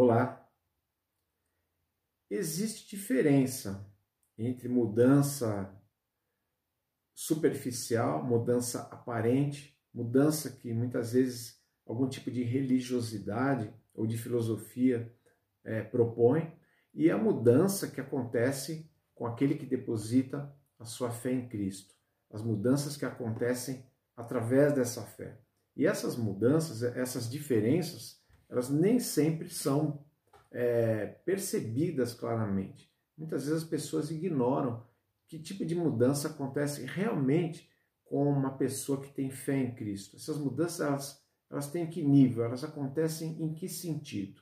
Olá. Existe diferença entre mudança superficial, mudança aparente, mudança que muitas vezes algum tipo de religiosidade ou de filosofia é, propõe, e a mudança que acontece com aquele que deposita a sua fé em Cristo. As mudanças que acontecem através dessa fé. E essas mudanças, essas diferenças, elas nem sempre são é, percebidas claramente. Muitas vezes as pessoas ignoram que tipo de mudança acontece realmente com uma pessoa que tem fé em Cristo. Essas mudanças, elas, elas têm que nível? Elas acontecem em que sentido?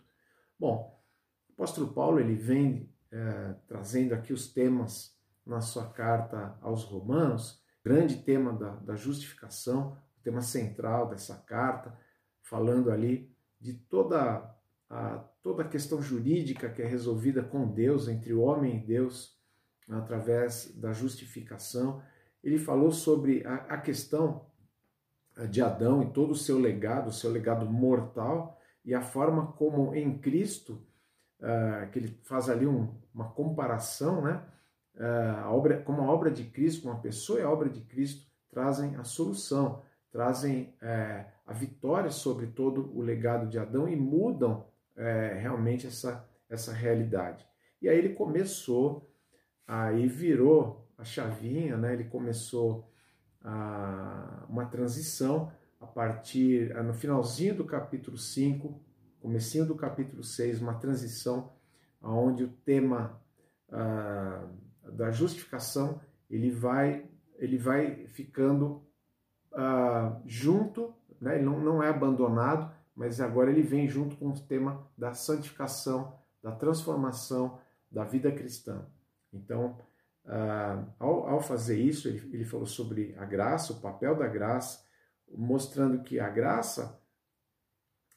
Bom, o apóstolo Paulo ele vem é, trazendo aqui os temas na sua carta aos Romanos, grande tema da, da justificação, o tema central dessa carta, falando ali de toda a, toda a questão jurídica que é resolvida com Deus, entre o homem e Deus, através da justificação. Ele falou sobre a, a questão eh, de Adão e todo o seu legado, o seu legado mortal, e a forma como em Cristo, uh, que ele faz ali um, uma comparação, né? Uh, a obra, como a obra de Cristo, como a pessoa e a obra de Cristo trazem a solução, trazem uh, a vitória sobre todo o legado de Adão e mudam é, realmente essa, essa realidade. E aí ele começou, aí virou a chavinha, né? ele começou a, uma transição a partir, no finalzinho do capítulo 5, comecinho do capítulo 6, uma transição onde o tema ah, da justificação ele vai, ele vai ficando ah, junto, né? ele não, não é abandonado, mas agora ele vem junto com o tema da santificação, da transformação da vida cristã. Então, uh, ao, ao, fazer isso, ele, ele falou sobre a graça, o papel da graça, mostrando que a graça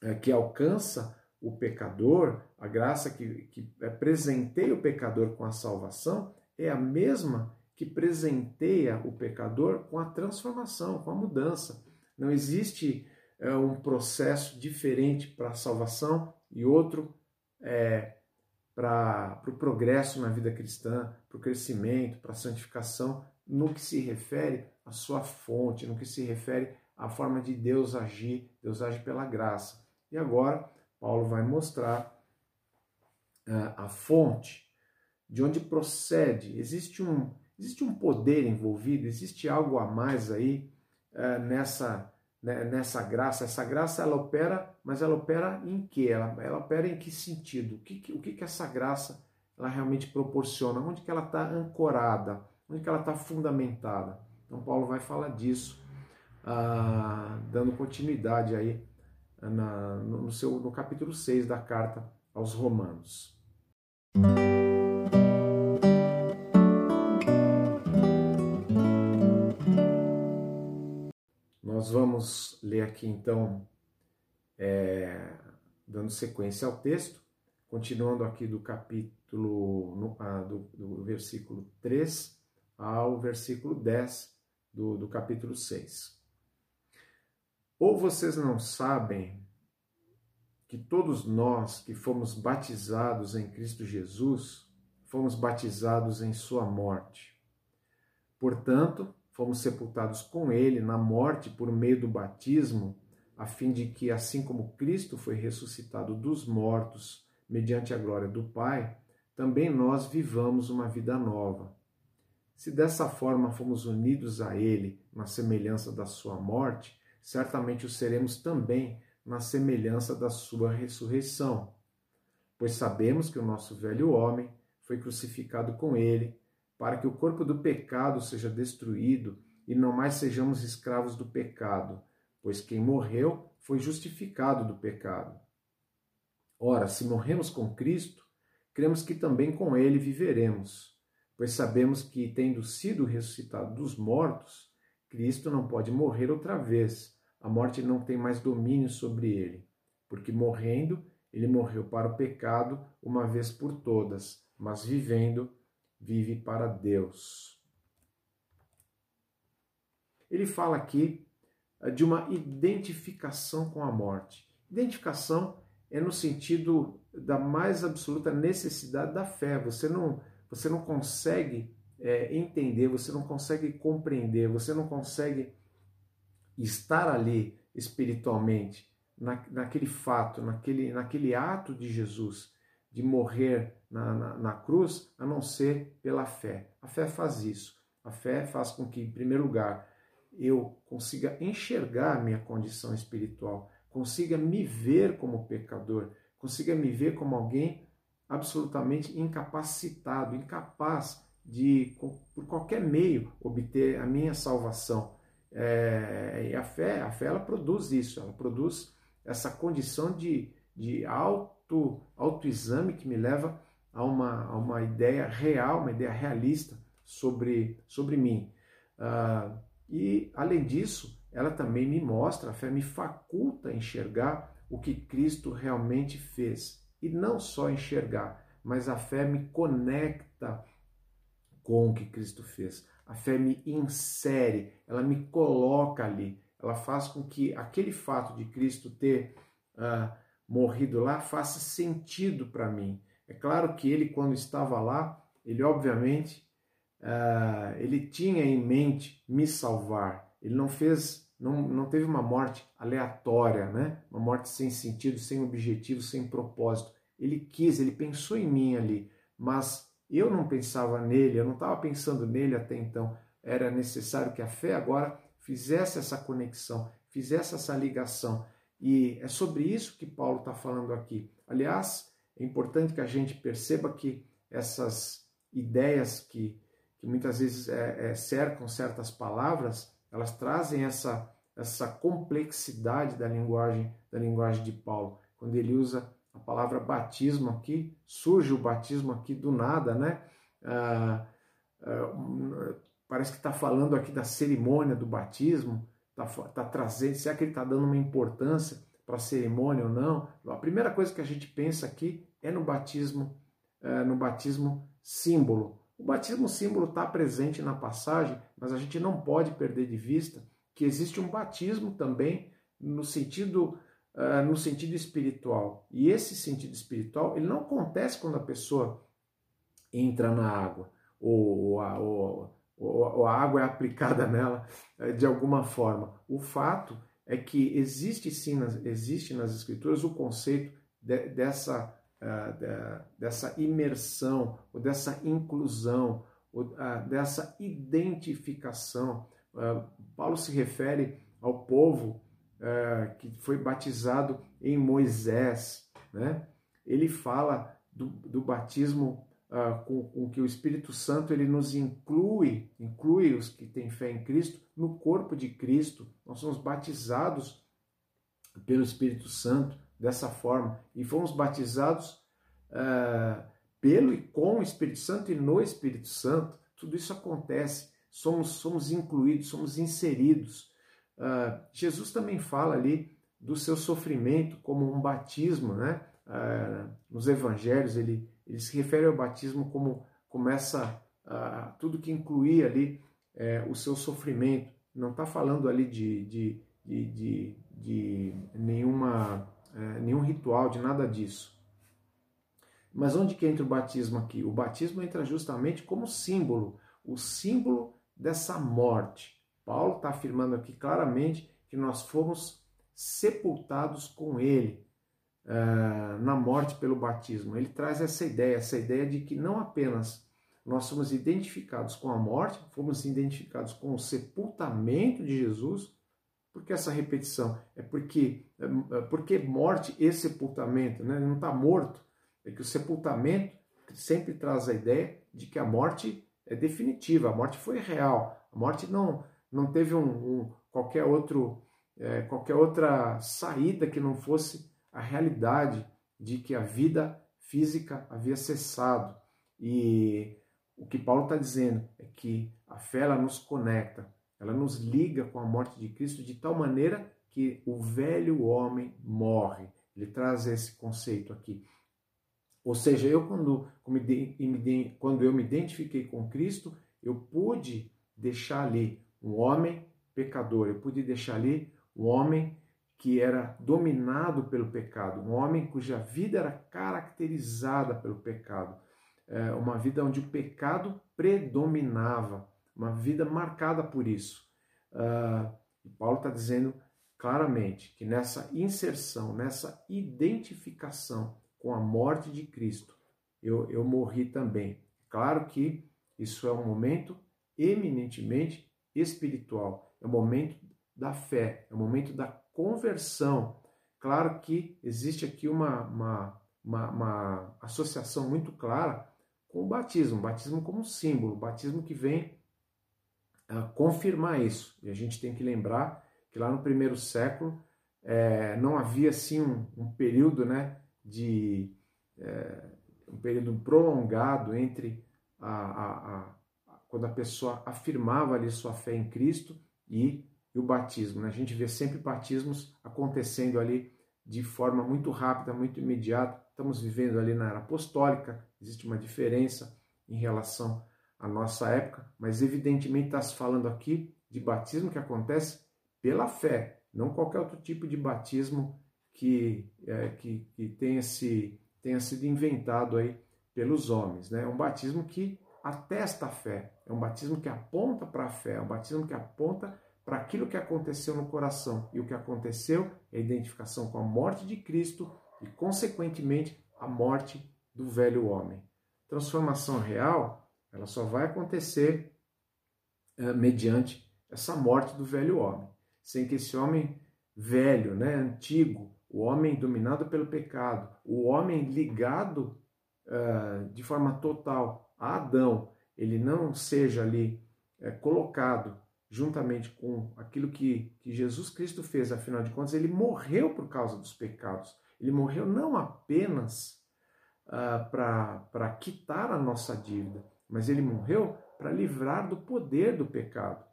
é, que alcança o pecador, a graça que, que presenteia o pecador com a salvação, é a mesma que presenteia o pecador com a transformação, com a mudança. Não existe é um processo diferente para a salvação e outro é, para o pro progresso na vida cristã, para o crescimento, para a santificação, no que se refere à sua fonte, no que se refere à forma de Deus agir, Deus age pela graça. E agora, Paulo vai mostrar uh, a fonte, de onde procede. Existe um, existe um poder envolvido, existe algo a mais aí uh, nessa né, nessa graça. Essa graça ela opera, mas ela opera em que? Ela, ela opera em que sentido? O que, o que, que essa graça ela realmente proporciona? Onde que ela está ancorada? Onde que ela está fundamentada? Então Paulo vai falar disso, ah, dando continuidade aí na, no, seu, no capítulo 6 da carta aos Romanos. Nós vamos ler aqui então, é, dando sequência ao texto, continuando aqui do capítulo, no, ah, do, do, versículo 3 ao versículo 10 do, do capítulo 6. Ou vocês não sabem que todos nós que fomos batizados em Cristo Jesus, fomos batizados em Sua morte. Portanto, fomos sepultados com ele na morte por meio do batismo, a fim de que, assim como Cristo foi ressuscitado dos mortos mediante a glória do Pai, também nós vivamos uma vida nova. Se dessa forma fomos unidos a Ele na semelhança da Sua morte, certamente o seremos também na semelhança da Sua ressurreição. Pois sabemos que o nosso velho homem foi crucificado com Ele para que o corpo do pecado seja destruído e não mais sejamos escravos do pecado, pois quem morreu foi justificado do pecado. Ora, se morremos com Cristo, cremos que também com ele viveremos, pois sabemos que, tendo sido ressuscitado dos mortos, Cristo não pode morrer outra vez, a morte não tem mais domínio sobre ele, porque morrendo, ele morreu para o pecado uma vez por todas, mas vivendo, vive para Deus. Ele fala aqui eh, de uma identificação com a morte. Identificação é no sentido da mais absoluta necessidade da fé. Você não, você não consegue é, entender, você não consegue compreender, você não consegue estar ali espiritualmente, na, naquele fato, naquele, naquele ato de Jesus de morrer na, na, na, cruz, a não ser pela fé. A fé faz isso. A fé faz com que, em primeiro lugar, eu consiga enxergar a minha condição espiritual, consiga me ver como pecador, consiga me ver como alguém absolutamente incapacitado, incapaz de, por qualquer meio, obter a minha salvação. É, e a fé, a fé ela produz isso, ela produz essa condição de, de auto, autoexame que me leva a uma, a uma ideia real, uma ideia realista sobre, sobre mim. Uh, e, além disso, ela também me mostra, a fé me faculta enxergar o que Cristo realmente fez. E não só enxergar, mas a fé me conecta com o que Cristo fez. A fé me insere, ela me coloca ali, ela faz com que aquele fato de Cristo ter uh, morrido lá faça sentido para mim. É claro que ele, quando estava lá, ele obviamente uh, ele tinha em mente me salvar. Ele não fez, não, não teve uma morte aleatória, né? Uma morte sem sentido, sem objetivo, sem propósito. Ele quis, ele pensou em mim ali, mas eu não pensava nele, eu não estava pensando nele até então. Era necessário que a fé agora fizesse essa conexão, fizesse essa ligação. E é sobre isso que Paulo está falando aqui. Aliás, é importante que a gente perceba que essas ideias que, que muitas vezes é, é, cercam certas palavras, elas trazem essa, essa complexidade da linguagem da linguagem de Paulo. Quando ele usa a palavra batismo aqui, surge o batismo aqui do nada, né? Ah, ah, parece que está falando aqui da cerimônia do batismo, está tá trazendo, será que ele está dando uma importância para a cerimônia ou não? A primeira coisa que a gente pensa aqui é no batismo, é, no batismo símbolo. O batismo símbolo está presente na passagem, mas a gente não pode perder de vista que existe um batismo também no sentido uh, no sentido espiritual. E esse sentido espiritual, ele não acontece quando a pessoa entra na água ou, ou, ou, ou a água é aplicada nela uh, de alguma forma. O fato é que existe sim, nas, existe nas escrituras o conceito de, dessa, uh, de, dessa imersão, ou dessa inclusão, ou, uh, dessa identificação. Uh, Paulo se refere ao povo que foi batizado em Moisés, né? ele fala do, do batismo uh, com, com, que o Espírito Santo ele nos inclui, inclui os que têm fé em Cristo, no corpo de Cristo. Nós somos batizados pelo Espírito Santo dessa forma e fomos batizados uh, pelo e com o Espírito Santo e no Espírito Santo. Tudo isso acontece, somos, somos incluídos, somos inseridos. Uh, Jesus também fala ali do seu sofrimento como um batismo, né? Uh, nos evangelhos ele, ele se refere ao batismo como começa tudo que incluía ali uh, o seu sofrimento. Não está falando ali de, de, de, de, de nenhuma, eh, nenhum ritual, de nada disso. Mas onde que entra o batismo aqui? O batismo entra justamente como símbolo, o símbolo dessa morte. Paulo está afirmando aqui claramente que nós fomos sepultados com ele uh, na morte pelo batismo. Ele traz essa ideia, essa ideia de que não apenas nós somos identificados com a morte, fomos identificados com o sepultamento de Jesus, porque essa repetição é porque é, porque morte e sepultamento, né? Ele não está morto, é que o sepultamento sempre traz a ideia de que a morte é definitiva, a morte foi real, a morte não não teve um, um qualquer outro é, qualquer outra saída que não fosse a realidade de que a vida física havia cessado. E o que Paulo está dizendo é que a fé ela nos conecta, ela nos liga com a morte de Cristo de tal maneira que o velho homem morre. Ele traz esse conceito aqui. Ou seja, eu quando, quando eu me identifiquei com Cristo, eu pude deixar ali um homem pecador. Eu pude deixar ali um homem que era dominado pelo pecado, um homem cuja vida era caracterizada pelo pecado, é, uma vida onde o pecado predominava, uma vida marcada por isso. Uh, e Paulo está dizendo claramente que nessa inserção, nessa identificação com a morte de Cristo, eu, eu morri também. Claro que isso é um momento eminentemente espiritual, é o momento da fé, é o momento da conversão. Claro que existe aqui uma, uma, uma, uma associação muito clara com o batismo, o batismo como símbolo, o batismo que vem a confirmar isso. E a gente tem que lembrar que lá no primeiro século é, não havia assim um, um período né, de é, um período prolongado entre a, a, a, quando a pessoa afirmava ali sua fé em Cristo e, e o batismo. Né? A gente vê sempre batismos acontecendo ali de forma muito rápida, muito imediata. Estamos vivendo ali na era apostólica, existe uma diferença em relação à nossa época, mas evidentemente está se falando aqui de batismo que acontece pela fé, não qualquer outro tipo de batismo que, é, que, que tenha, se, tenha sido inventado aí pelos homens. Né? É um batismo que atesta a fé, é um batismo que aponta para a fé, é um batismo que aponta para aquilo que aconteceu no coração. E o que aconteceu é a identificação com a morte de Cristo e, consequentemente, a morte do velho homem. Transformação real, ela só vai acontecer é, mediante essa morte do velho homem sem que esse homem velho, né, antigo, o homem dominado pelo pecado, o homem ligado uh, de forma total a Adão, ele não seja ali uh, colocado juntamente com aquilo que, que Jesus Cristo fez, afinal de contas, ele morreu por causa dos pecados. Ele morreu não apenas uh, para quitar a nossa dívida, mas ele morreu para livrar do poder do pecado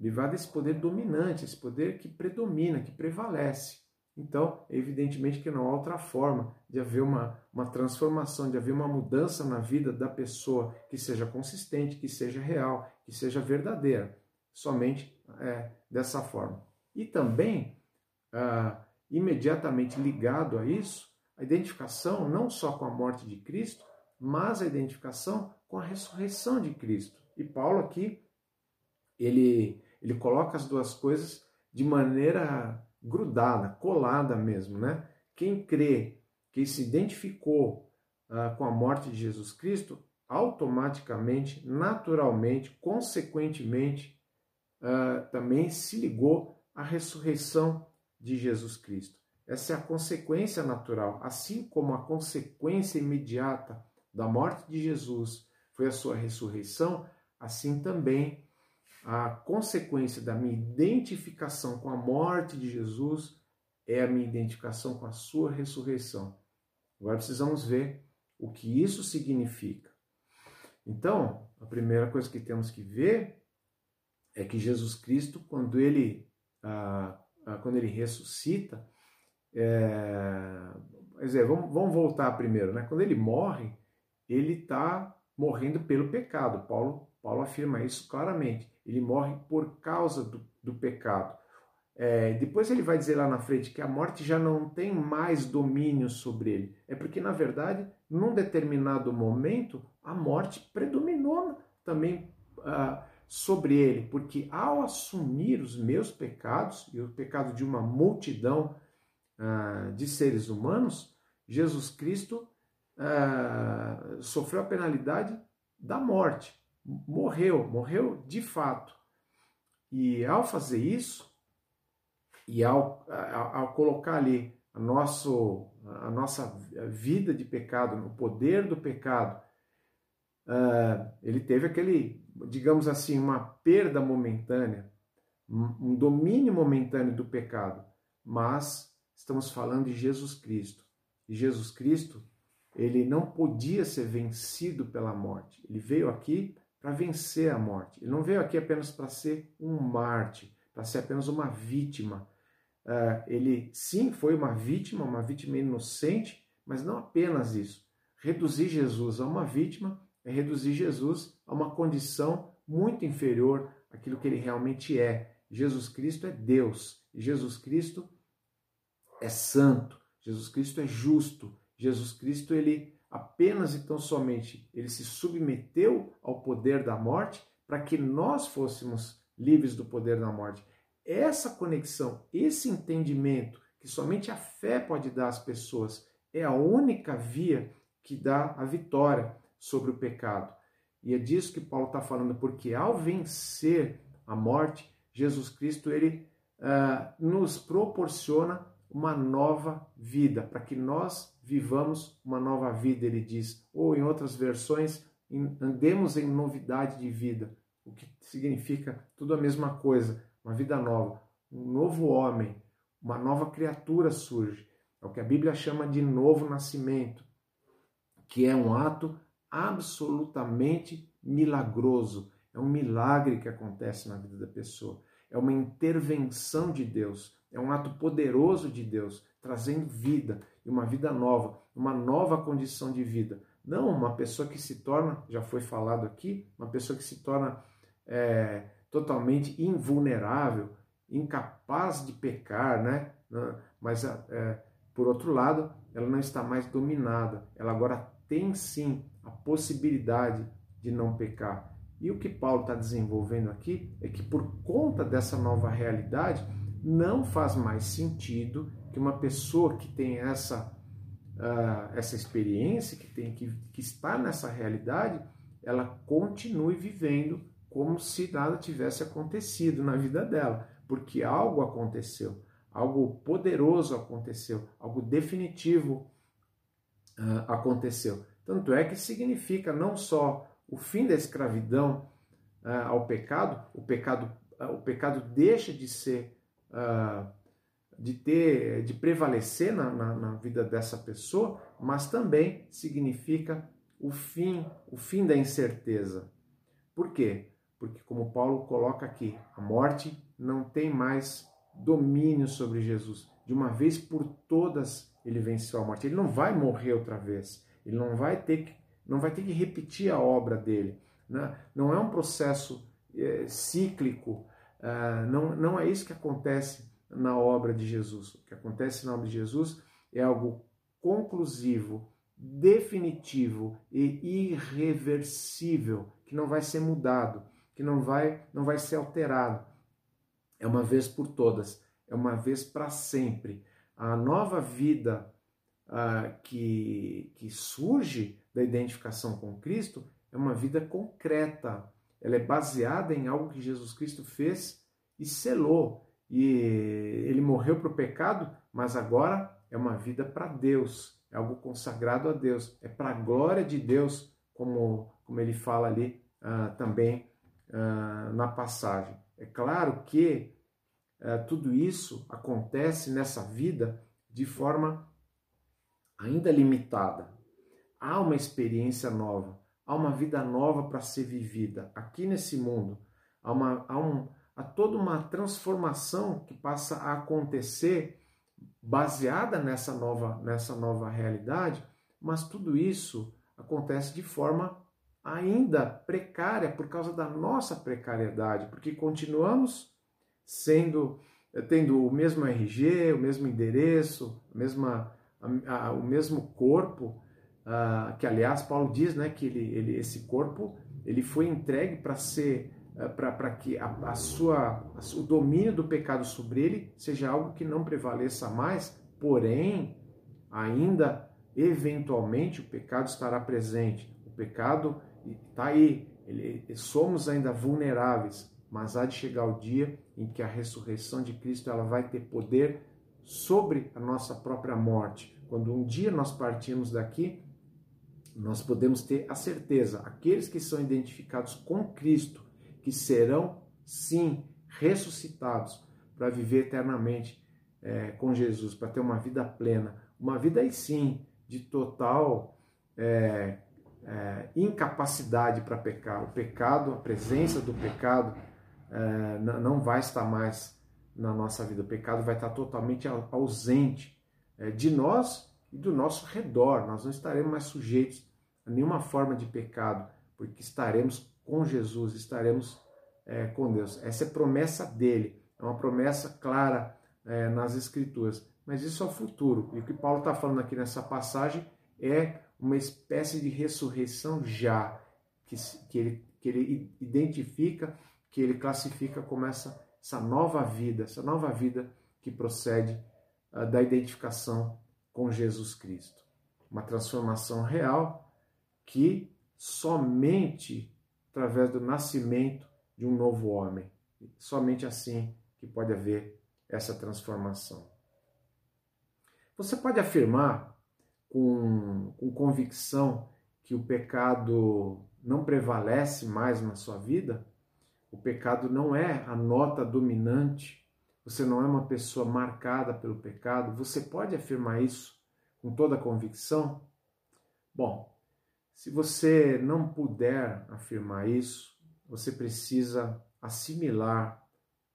livrar desse poder dominante, esse poder que predomina, que prevalece. Então, evidentemente que não há outra forma de haver uma, uma transformação, de haver uma mudança na vida da pessoa que seja consistente, que seja real, que seja verdadeira, somente é, dessa forma. E também, ah, imediatamente ligado a isso, a identificação não só com a morte de Cristo, mas a identificação com a ressurreição de Cristo. E Paulo aqui, ele ele coloca as duas coisas de maneira grudada, colada mesmo, né? Quem crê, que se identificou uh, com a morte de Jesus Cristo, automaticamente, naturalmente, consequentemente, uh, também se ligou à ressurreição de Jesus Cristo. Essa é a consequência natural, assim como a consequência imediata da morte de Jesus foi a sua ressurreição, assim também a consequência da minha identificação com a morte de Jesus é a minha identificação com a sua ressurreição. Agora precisamos ver o que isso significa. Então, a primeira coisa que temos que ver é que Jesus Cristo, quando ele, ah, ah, quando ele ressuscita, é, quer dizer, vamos, vamos voltar primeiro, né? Quando ele morre, ele está morrendo pelo pecado. Paulo, Paulo afirma isso claramente ele morre por causa do, do pecado. É, depois ele vai dizer lá na frente que a morte já não tem mais domínio sobre ele. É porque, na verdade, num determinado momento, a morte predominou também uh, sobre ele, porque ao assumir os meus pecados e o pecado de uma multidão uh, de seres humanos, Jesus Cristo uh, sofreu a penalidade da morte morreu, morreu de fato. E ao fazer isso, e ao, ao, colocar ali a, nosso, a nossa vida de pecado, no poder do pecado, uh, ele teve aquele, digamos assim, uma perda momentânea, um domínio momentâneo do pecado, mas estamos falando de Jesus Cristo. E Jesus Cristo, ele não podia ser vencido pela morte. Ele veio aqui para vencer a morte. Ele não veio aqui apenas para ser um Marte, para ser apenas uma vítima. Uh, ele sim foi uma vítima, uma vítima inocente, mas não apenas isso. Reduzir Jesus a uma vítima é reduzir Jesus a uma condição muito inferior àquilo que ele realmente é. Jesus Cristo é Deus. Jesus Cristo é santo, Jesus Cristo é justo, Jesus Cristo ele apenas e tão somente ele se submeteu ao poder da morte para que nós fôssemos livres do poder da morte. Essa conexão, esse entendimento que somente a fé pode dar às pessoas, é a única via que dá a vitória sobre o pecado. E é disso que Paulo está falando, porque ao vencer a morte, Jesus Cristo ele uh, nos proporciona uma nova vida, para que nós vivamos uma nova vida, ele diz. Ou em outras versões, andemos em novidade de vida, o que significa tudo a mesma coisa, uma vida nova, um novo homem, uma nova criatura surge. É o que a Bíblia chama de novo nascimento, que é um ato absolutamente milagroso. É um milagre que acontece na vida da pessoa. É uma intervenção de Deus. É um ato poderoso de Deus, trazendo vida e uma vida nova, uma nova condição de vida. Não uma pessoa que se torna, já foi falado aqui, uma pessoa que se torna é, totalmente invulnerável, incapaz de pecar, né? Mas, é, por outro lado, ela não está mais dominada. Ela agora tem sim possibilidade de não pecar. E o que Paulo está desenvolvendo aqui é que, por conta dessa nova realidade, não faz mais sentido que uma pessoa que tem essa, uh, essa experiência, que, tem, que, que está nessa realidade, ela continue vivendo como se nada tivesse acontecido na vida dela, porque algo aconteceu, algo poderoso aconteceu, algo definitivo uh, aconteceu. Tanto é que significa não só o fim da escravidão uh, ao pecado, o pecado, uh, o pecado deixa de ser, de ter, de prevalecer na, na, na vida dessa pessoa, mas também significa o fim, o fim da incerteza. Por quê? porque, como Paulo coloca aqui, a morte não tem mais domínio sobre Jesus. De uma vez por todas, ele venceu a morte. Ele não vai morrer outra vez. Ele não vai ter que, não vai ter que repetir a obra dele. Né? Não é um processo é, cíclico. Uh, não, não é isso que acontece na obra de Jesus. O que acontece na obra de Jesus é algo conclusivo, definitivo e irreversível, que não vai ser mudado que não vai, não vai ser alterado. É uma vez por todas, é uma vez para sempre. A nova vida uh, que, que surge da identificação com Cristo é uma vida concreta. Ela é baseada em algo que Jesus Cristo fez e selou. E ele morreu para o pecado, mas agora é uma vida para Deus, é algo consagrado a Deus, é para a glória de Deus, como, como ele fala ali uh, também uh, na passagem. É claro que tudo isso acontece nessa vida de forma ainda limitada. Há uma experiência nova, há uma vida nova para ser vivida aqui nesse mundo. Há, uma, há, um, há toda uma transformação que passa a acontecer baseada nessa nova, nessa nova realidade, mas tudo isso acontece de forma ainda precária por causa da nossa precariedade, porque continuamos sendo tendo o mesmo RG, o mesmo endereço, a mesma, a, a, o mesmo corpo, uh, que aliás Paulo diz, né, que ele, ele esse corpo ele foi entregue para ser uh, para que a, a sua o domínio do pecado sobre ele seja algo que não prevaleça mais, porém ainda eventualmente o pecado estará presente. O pecado Está aí, ele, somos ainda vulneráveis, mas há de chegar o dia em que a ressurreição de Cristo ela vai ter poder sobre a nossa própria morte. Quando um dia nós partimos daqui, nós podemos ter a certeza, aqueles que são identificados com Cristo, que serão sim ressuscitados para viver eternamente é, com Jesus, para ter uma vida plena, uma vida aí sim de total é, é, incapacidade para pecar. O pecado, a presença do pecado é, não vai estar mais na nossa vida. O pecado vai estar totalmente ausente é, de nós e do nosso redor. Nós não estaremos mais sujeitos a nenhuma forma de pecado, porque estaremos com Jesus, estaremos é, com Deus. Essa é promessa dele, é uma promessa clara é, nas Escrituras. mas isso é o futuro. E o que Paulo está falando aqui nessa passagem é uma espécie de ressurreição já, que, que, ele, que ele identifica, que ele classifica como essa, essa nova vida, essa nova vida que procede uh, da identificação com Jesus Cristo. Uma transformação real que somente através do nascimento de um novo homem, somente assim que pode haver essa transformação. Você pode afirmar com, com convicção que o pecado não prevalece mais na sua vida? O pecado não é a nota dominante, você não é uma pessoa marcada pelo pecado. Você pode afirmar isso com toda a convicção? Bom, se você não puder afirmar isso, você precisa assimilar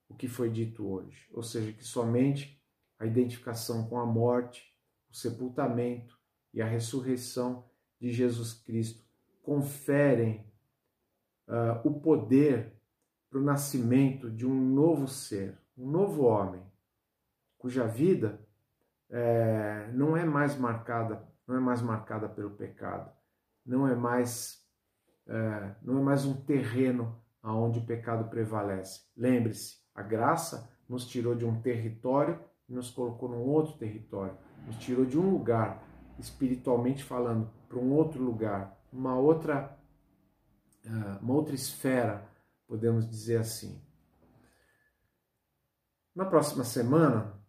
o que foi dito hoje, ou seja, que somente a identificação com a morte, o sepultamento e a ressurreição de Jesus Cristo conferem uh, o poder para o nascimento de um novo ser, um novo homem, cuja vida é, não é mais marcada, não é mais marcada pelo pecado, não é mais é, não é mais um terreno aonde o pecado prevalece. Lembre-se, a graça nos tirou de um território e nos colocou num outro território. Nos tirou de um lugar, espiritualmente falando, para um outro lugar, uma outra, uh, uma outra esfera, podemos dizer assim. Na próxima semana,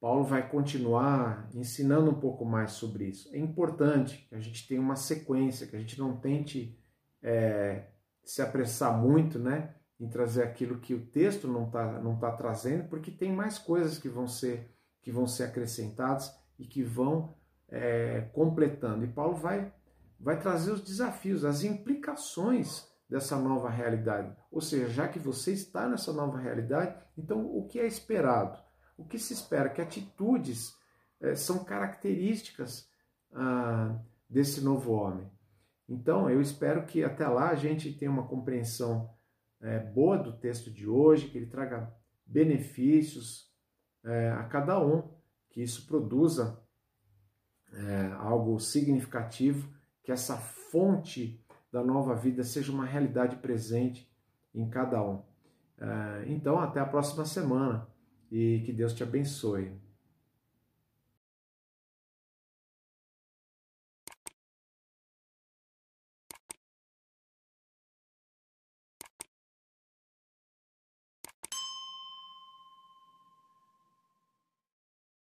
Paulo vai continuar ensinando um pouco mais sobre isso. É importante que a gente tenha uma sequência, que a gente não tente é, se apressar muito, né? em trazer aquilo que o texto não está não tá trazendo, porque tem mais coisas que vão ser que vão ser acrescentadas e que vão é, completando. E Paulo vai vai trazer os desafios, as implicações dessa nova realidade. Ou seja, já que você está nessa nova realidade, então o que é esperado? O que se espera? Que atitudes é, são características ah, desse novo homem. Então, eu espero que até lá a gente tenha uma compreensão é, boa do texto de hoje, que ele traga benefícios é, a cada um, que isso produza algo significativo, que essa fonte da nova vida seja uma realidade presente em cada um. É, então, até a próxima semana e que Deus te abençoe.